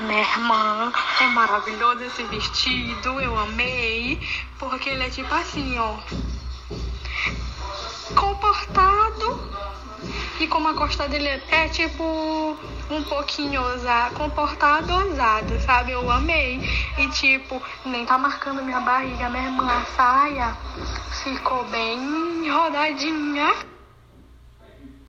Minha irmã, é maravilhoso esse vestido, eu amei, porque ele é tipo assim, ó, comportado e como a costa dele é, é, tipo um pouquinho ousado, comportado ousado, sabe? Eu amei. E tipo, nem tá marcando minha barriga, minha irmã, a saia ficou bem rodadinha.